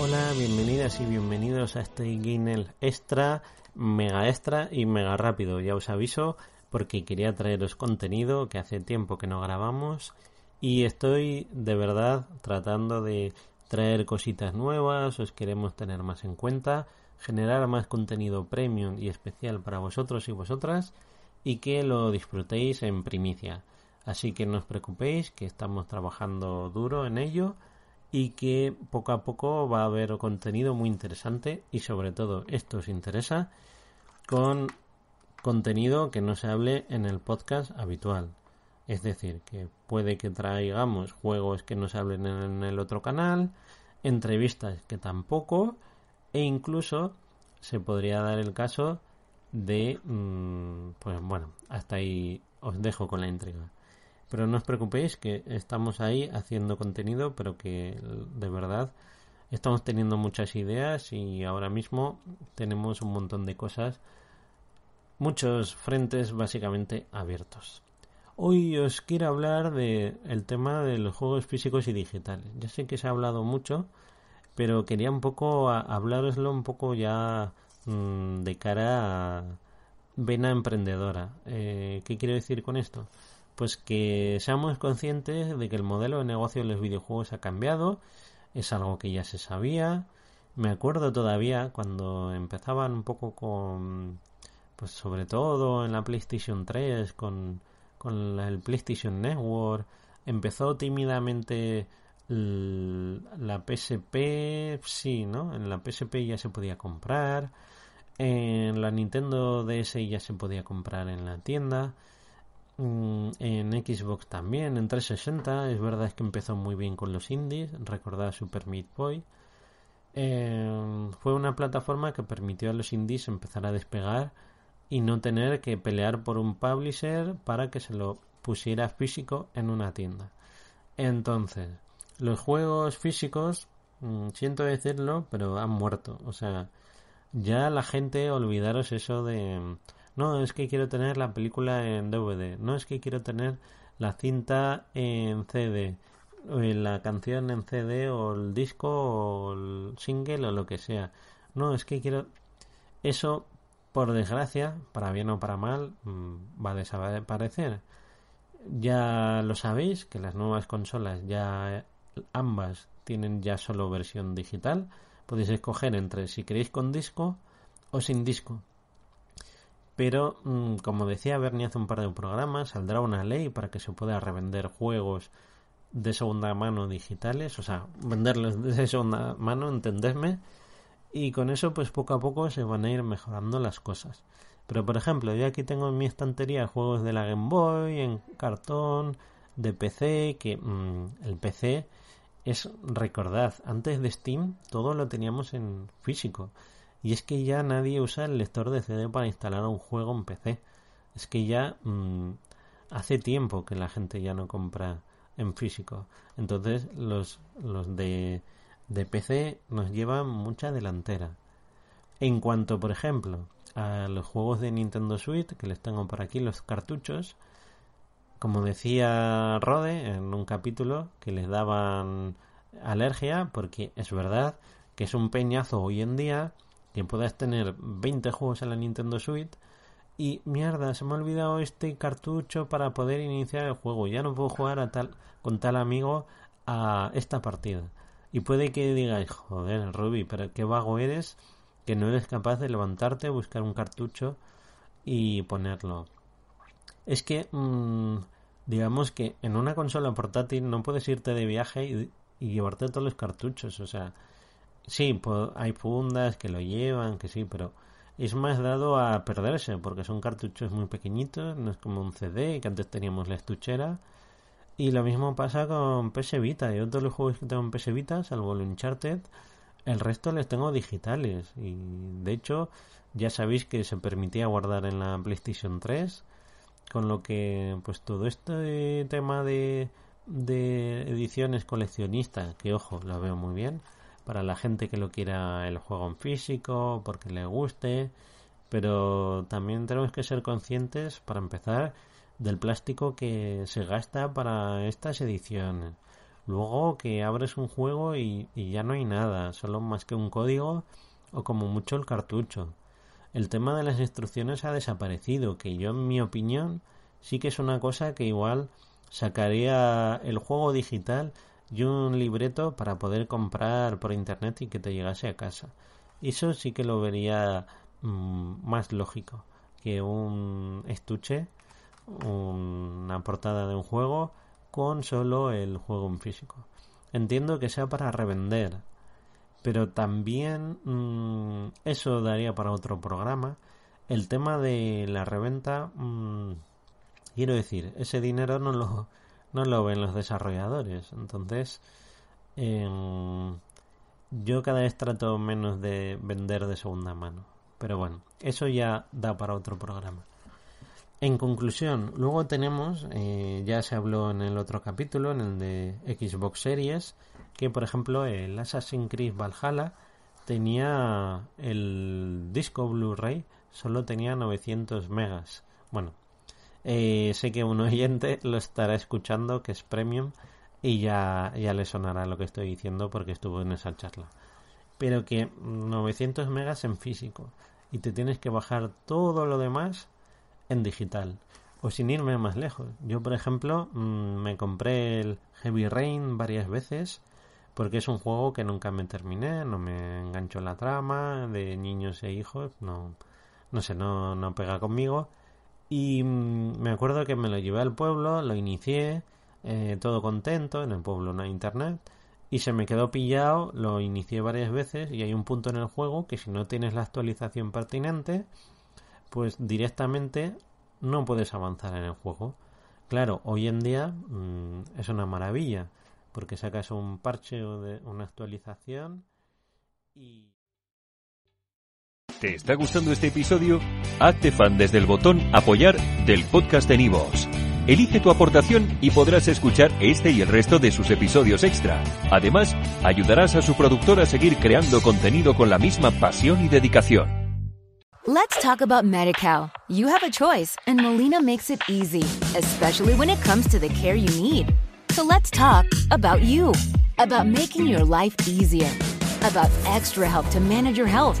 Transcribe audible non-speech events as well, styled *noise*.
Hola, bienvenidas y bienvenidos a este Guinel extra, mega extra y mega rápido. Ya os aviso porque quería traeros contenido que hace tiempo que no grabamos y estoy de verdad tratando de traer cositas nuevas, os queremos tener más en cuenta, generar más contenido premium y especial para vosotros y vosotras y que lo disfrutéis en primicia. Así que no os preocupéis que estamos trabajando duro en ello y que poco a poco va a haber contenido muy interesante y sobre todo esto os interesa con contenido que no se hable en el podcast habitual. Es decir, que puede que traigamos juegos que no se hablen en el otro canal, entrevistas que tampoco, e incluso se podría dar el caso de, mm, pues bueno, hasta ahí os dejo con la intriga. Pero no os preocupéis que estamos ahí haciendo contenido, pero que de verdad estamos teniendo muchas ideas y ahora mismo tenemos un montón de cosas, muchos frentes básicamente abiertos. Hoy os quiero hablar de el tema de los juegos físicos y digitales. Ya sé que se ha hablado mucho, pero quería un poco hablaroslo un poco ya mmm, de cara a vena emprendedora. Eh, ¿Qué quiero decir con esto? Pues que seamos conscientes de que el modelo de negocio de los videojuegos ha cambiado, es algo que ya se sabía. Me acuerdo todavía cuando empezaban un poco con, pues sobre todo en la PlayStation 3, con, con el PlayStation Network, empezó tímidamente la PSP, sí, ¿no? En la PSP ya se podía comprar, en la Nintendo DS ya se podía comprar en la tienda en Xbox también, en 360, es verdad que empezó muy bien con los indies, recordad Super Meat Boy. Eh, fue una plataforma que permitió a los indies empezar a despegar y no tener que pelear por un publisher para que se lo pusiera físico en una tienda. Entonces, los juegos físicos, mm, siento decirlo, pero han muerto. O sea, ya la gente olvidaros eso de no, es que quiero tener la película en DVD. No es que quiero tener la cinta en CD. La canción en CD o el disco o el single o lo que sea. No, es que quiero... Eso, por desgracia, para bien o para mal, mm, va a desaparecer. Ya lo sabéis que las nuevas consolas ya ambas tienen ya solo versión digital. Podéis escoger entre si queréis con disco o sin disco. Pero, mm, como decía Bernie hace un par de programas, saldrá una ley para que se pueda revender juegos de segunda mano digitales, o sea, venderlos *laughs* de segunda mano, entendedme, y con eso pues poco a poco se van a ir mejorando las cosas. Pero por ejemplo, yo aquí tengo en mi estantería juegos de la Game Boy, en cartón, de PC, que mm, el PC es, recordad, antes de Steam todo lo teníamos en físico. Y es que ya nadie usa el lector de CD para instalar un juego en PC. Es que ya mm, hace tiempo que la gente ya no compra en físico. Entonces los, los de, de PC nos llevan mucha delantera. En cuanto, por ejemplo, a los juegos de Nintendo Switch, que les tengo por aquí los cartuchos, como decía Rode en un capítulo, que les daban alergia, porque es verdad que es un peñazo hoy en día que puedas tener 20 juegos en la Nintendo Switch y mierda, se me ha olvidado este cartucho para poder iniciar el juego. Ya no puedo jugar a tal, con tal amigo a esta partida. Y puede que digáis, joder, Ruby, pero qué vago eres que no eres capaz de levantarte, buscar un cartucho y ponerlo. Es que, mm, digamos que en una consola portátil no puedes irte de viaje y llevarte todos los cartuchos. O sea, sí, hay fundas que lo llevan, que sí, pero es más dado a perderse porque son cartuchos muy pequeñitos, no es como un CD que antes teníamos la estuchera. Y lo mismo pasa con PS Vita. Yo todos los juegos que tengo en PS Vita, salvo el Uncharted, el resto les tengo digitales. Y de hecho, ya sabéis que se permitía guardar en la PlayStation 3. Con lo que, pues todo este tema de, de ediciones coleccionistas, que ojo, lo veo muy bien. Para la gente que lo quiera el juego en físico, porque le guste. Pero también tenemos que ser conscientes, para empezar, del plástico que se gasta para estas ediciones. Luego que abres un juego y, ya no hay nada, solo más que un código o como mucho el cartucho. El tema de las instrucciones ha desaparecido, que yo en mi opinión sí que es una cosa que igual sacaría el juego digital y un libreto para poder comprar por internet y que te llegase a casa. Eso sí que lo vería mm, más lógico que un estuche una portada de un juego con solo el juego en físico. Entiendo que sea para revender, pero también mm, eso daría para otro programa. El tema de la reventa, mm, quiero decir, ese dinero no lo, no lo ven los desarrolladores. Entonces, em, yo cada vez trato menos de vender de segunda mano. Pero bueno, eso ya da para otro programa. En conclusión, luego tenemos, eh, ya se habló en el otro capítulo, en el de Xbox Series, que por ejemplo el Assassin's Creed Valhalla tenía el disco Blu-ray, solo tenía 900 megas. Bueno, eh, sé que un oyente lo estará escuchando, que es premium, y ya, ya le sonará lo que estoy diciendo porque estuvo en esa charla. Pero que 900 megas en físico y te tienes que bajar todo lo demás en digital. O sin irme más lejos. Yo, por ejemplo, mm, me compré el Heavy Rain varias veces porque es un juego que nunca me terminé, no me enganchó la trama de niños e hijos, no, no sé, no, no pega conmigo. Y mm, me acuerdo que me lo llevé al pueblo, lo inicié, eh, todo contento, en el pueblo no hay internet, y se me quedó pillado, lo inicié varias veces y hay un punto en el juego que si no tienes la actualización pertinente, pues directamente no puedes avanzar en el juego. Claro, hoy en día mm, es una maravilla, porque sacas un parche o de una actualización y... ¿Te está gustando este episodio? Hazte fan desde el botón apoyar del podcast de Nivos. Elige tu aportación y podrás escuchar este y el resto de sus episodios extra. Además, ayudarás a su productor a seguir creando contenido con la misma pasión y dedicación. Let's talk about MediCal. You have a choice, and Molina makes it easy, especially when it comes to the care you need. So let's talk about you, about making your life easier, about extra help to manage your health.